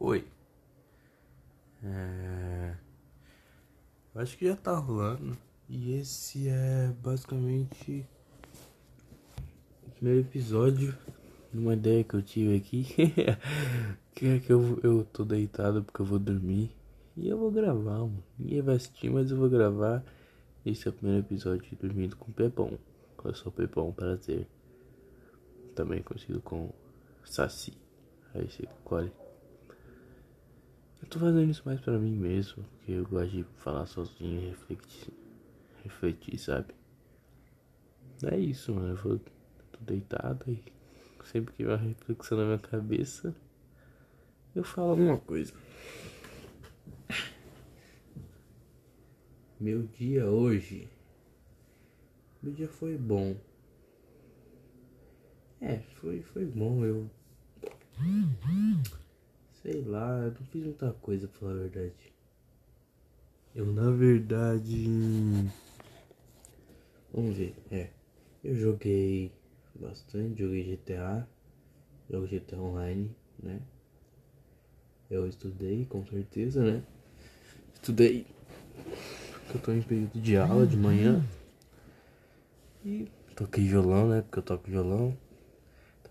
Oi. É... Acho que já tá rolando. E esse é basicamente o primeiro episódio de uma ideia que eu tive aqui. que é que eu, eu tô deitado porque eu vou dormir. E eu vou gravar, mano. Ninguém vai assistir, mas eu vou gravar. Esse é o primeiro episódio de Dormindo com Pepão. Eu sou Pepão Prazer. Também conhecido como Saci. Aí você colhe. Eu tô fazendo isso mais pra mim mesmo, porque eu gosto de falar sozinho e refletir, refletir, sabe? É isso, mano. Eu vou, tô deitado e sempre que vai reflexão na minha cabeça, eu falo alguma coisa. Meu dia hoje. Meu dia foi bom. É, foi, foi bom. Eu Sei lá, eu não fiz muita coisa pra falar a verdade. Eu na verdade. Vamos ver, é. Eu joguei bastante, joguei GTA, jogo GTA Online, né? Eu estudei, com certeza, né? Estudei porque eu tô em período de aula de manhã. E toquei violão, né? Porque eu toco violão.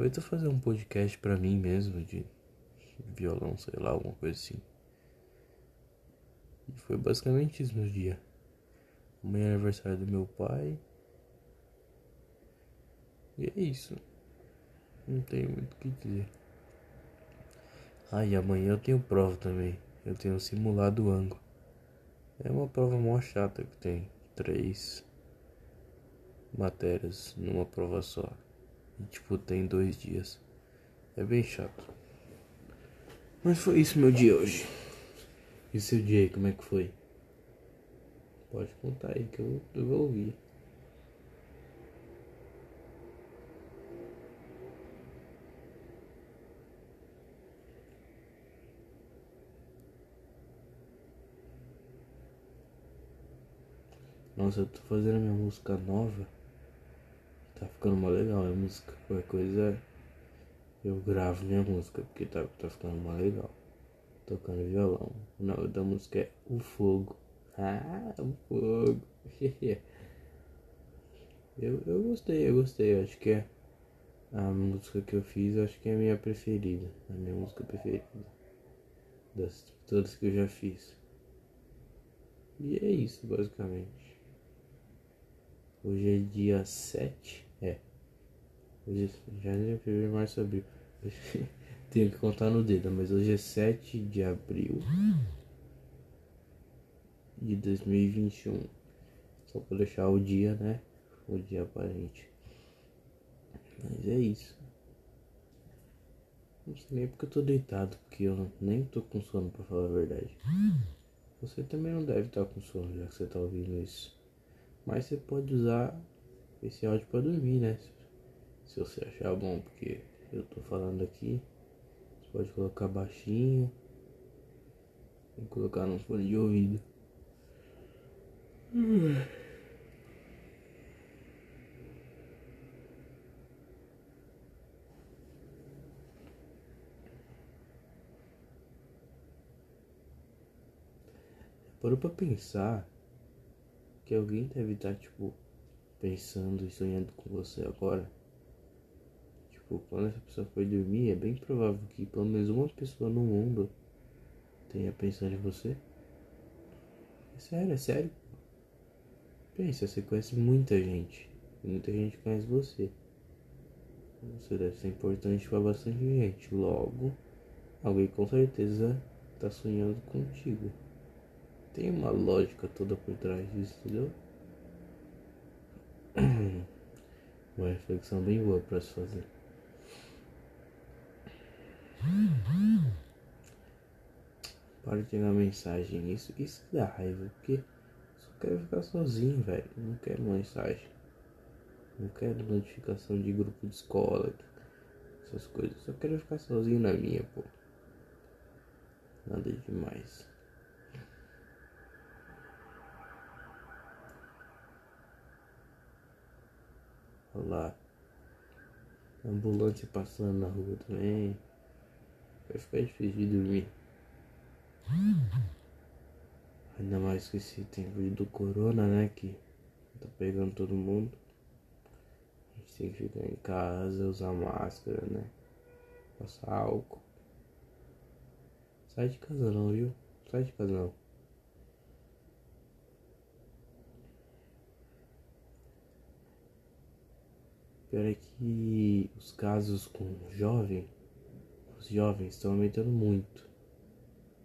Talvez eu fazer um podcast pra mim mesmo de violão, sei lá, alguma coisa assim. E foi basicamente isso meu dia. Amanhã é aniversário do meu pai. E é isso. Não tenho muito o que dizer. Ah, e amanhã eu tenho prova também. Eu tenho simulado ângulo. É uma prova mó chata que tem três matérias numa prova só. E tipo, tem dois dias. É bem chato. Mas foi isso meu dia hoje. E seu dia aí, como é que foi? Pode contar aí que eu, eu vou ouvir. Nossa, eu tô fazendo minha música nova. Ficando mó legal a música. Qualquer coisa eu gravo minha música, porque tá, tá ficando mais legal. Tocando violão. O nome da música é O Fogo. Ah, o fogo. eu, eu gostei, eu gostei. Acho que é a música que eu fiz, acho que é a minha preferida. A minha música preferida. Das todas que eu já fiz. E é isso, basicamente. Hoje é dia 7. Hoje é janeiro, fevereiro, março, abril. Tenho que contar no dedo, mas hoje é 7 de abril de 2021. Só pra deixar o dia, né? O dia aparente. Mas é isso. Não sei nem porque eu tô deitado, porque eu nem tô com sono pra falar a verdade. Você também não deve estar com sono já que você tá ouvindo isso. Mas você pode usar esse áudio pra dormir, né? Se você achar bom, porque eu tô falando aqui. Você pode colocar baixinho. E colocar no fone de ouvido. Parou pra pensar que alguém deve estar, tipo, pensando e sonhando com você agora? Tipo, quando essa pessoa foi dormir, é bem provável que pelo menos uma pessoa no mundo tenha pensado em você. É sério, é sério. Pensa, você conhece muita gente. Muita gente conhece você. Você deve ser importante para bastante gente. Logo, alguém com certeza está sonhando contigo. Tem uma lógica toda por trás disso, entendeu? Uma reflexão bem boa para se fazer. Para de chegar mensagem. Isso, isso dá raiva. Porque só quero ficar sozinho, velho. Não quero mensagem. Não quero notificação de grupo de escola. Essas coisas. Só quero ficar sozinho na minha, pô. Nada demais. Olha lá. Ambulância passando na rua também. Vai ficar difícil de dormir. Ainda mais que esse tempo do corona, né? Que tá pegando todo mundo. A gente tem que ficar em casa, usar máscara, né? Passar álcool. Sai de casa não, viu? Sai de casa não. Pior é que os casos com jovem, os jovens estão aumentando muito.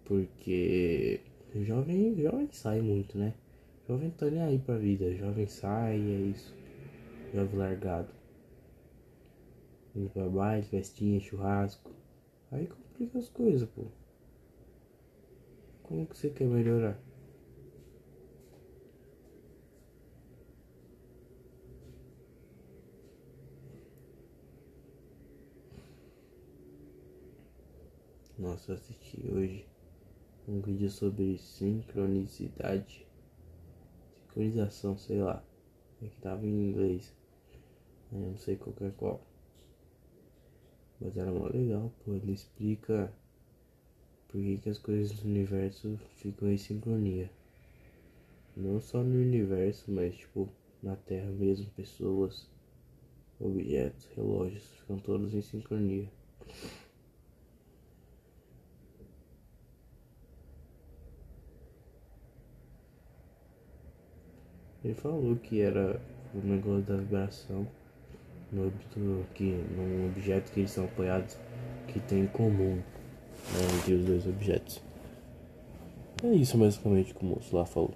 Porque jovem, jovem sai muito, né? Jovem tá nem aí pra vida, jovem sai é isso. Jovem largado. Indo pra baile, festinha, churrasco. Aí complica as coisas, pô. Como que você quer melhorar? Nossa, assisti hoje um vídeo sobre sincronicidade, sincronização, sei lá, é que tava em inglês, eu não sei qual é qual, mas era mó legal, pô, ele explica por que, que as coisas do universo ficam em sincronia, não só no universo, mas tipo na Terra mesmo, pessoas, objetos, relógios, ficam todos em sincronia. Ele falou que era o negócio da vibração no âmbito que num objeto que eles são apoiados que tem em comum né, entre os dois objetos. É isso basicamente que o moço lá falou.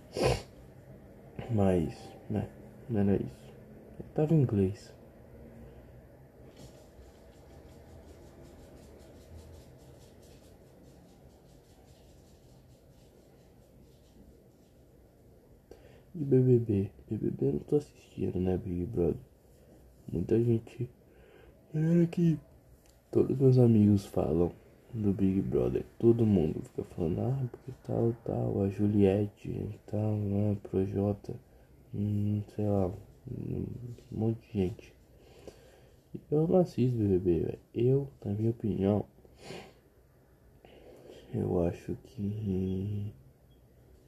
Mas, né, não era isso. Ele tava em inglês. E BBB? BBB eu não tô assistindo, né, Big Brother? Muita gente. É que todos meus amigos falam do Big Brother. Todo mundo fica falando, ah, porque tal, tal, a Juliette, tal, né, Projota, hum, sei lá, um monte de gente. Eu não assisto BBB, velho. Eu, na minha opinião, eu acho que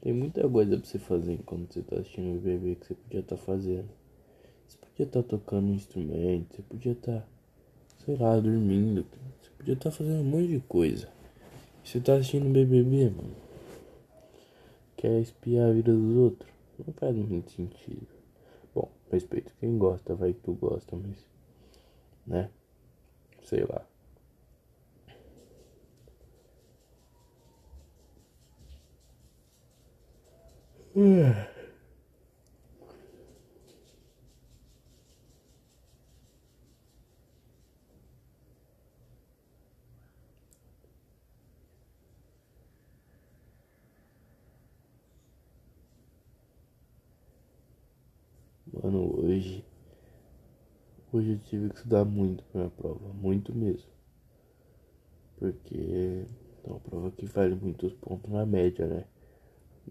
tem muita coisa pra você fazer enquanto você tá assistindo o BBB que você podia estar tá fazendo. Você podia estar tá tocando um instrumento, você podia estar, tá, sei lá, dormindo. Você podia estar tá fazendo um monte de coisa. Você tá assistindo o BBB, mano. Quer espiar a vida dos outros? Não faz muito sentido. Bom, respeito quem gosta, vai que tu gosta, mas. Né? Sei lá. Mano, hoje. Hoje eu tive que estudar muito pra minha prova, muito mesmo. Porque é uma prova que vale muitos pontos na média, né?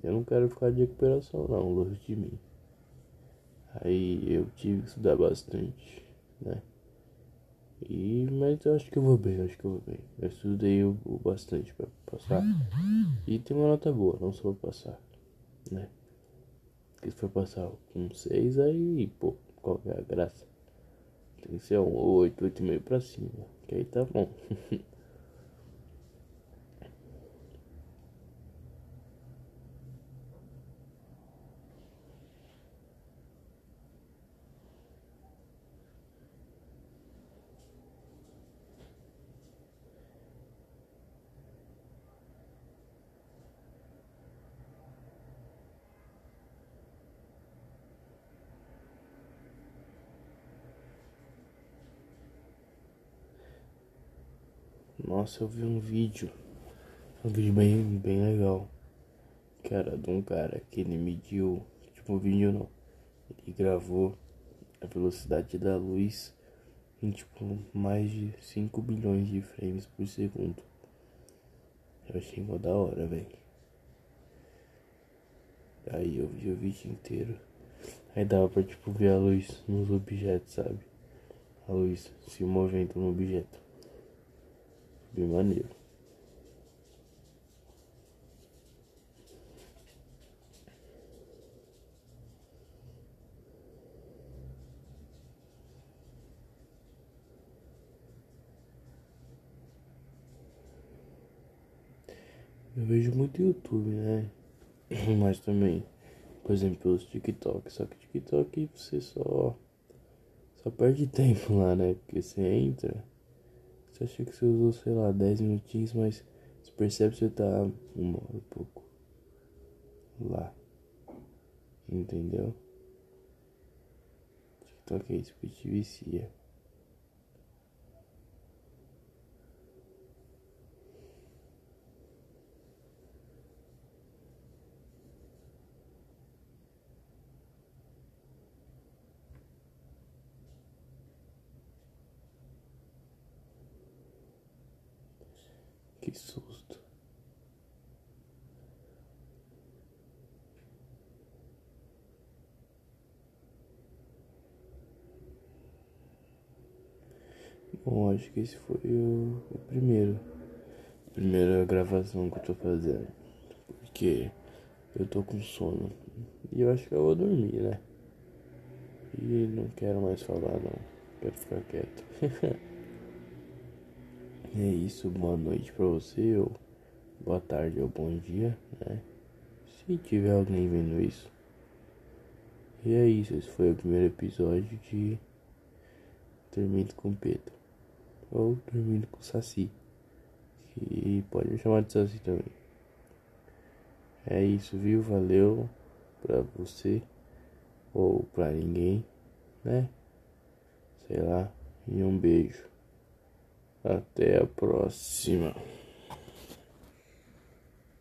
Eu não quero ficar de recuperação não, longe de mim. Aí eu tive que estudar bastante, né? E, mas eu acho que eu vou bem, acho que eu vou bem. Eu estudei o, o bastante pra passar. E tem uma nota boa, não só pra passar, né? Porque se for passar com 6 aí, pô, qual é a graça? Tem que ser um 8, 8,5 pra cima. Que aí tá bom. Nossa, eu vi um vídeo. Um vídeo bem, bem legal. Que era de um cara que ele mediu. Tipo, um vídeo não. Ele gravou a velocidade da luz em tipo mais de 5 bilhões de frames por segundo. Eu achei mó da hora, velho. Aí eu vi o vídeo inteiro. Aí dava pra tipo ver a luz nos objetos, sabe? A luz se movendo no objeto. Bem maneiro. Eu vejo muito YouTube, né? Mas também, por exemplo, os TikTok. Só que TikTok você só. Só perde tempo lá, né? Porque você entra você acha que você usou, sei lá, 10 minutinhos, mas você percebe que você tá uma hora e pouco lá. Entendeu? TikTok é isso que te vicia. Que susto. Bom, acho que esse foi o, o primeiro. Primeira gravação que eu tô fazendo. Porque eu tô com sono. E eu acho que eu vou dormir, né? E não quero mais falar não. Quero ficar quieto. é isso, boa noite pra você, ou boa tarde ou bom dia, né? Se tiver alguém vendo isso. E é isso, esse foi o primeiro episódio de Dormindo com Pedro. Ou Dormindo com Saci. Que pode me chamar de Saci também. É isso, viu? Valeu pra você. Ou pra ninguém, né? Sei lá. E um beijo. Até a próxima.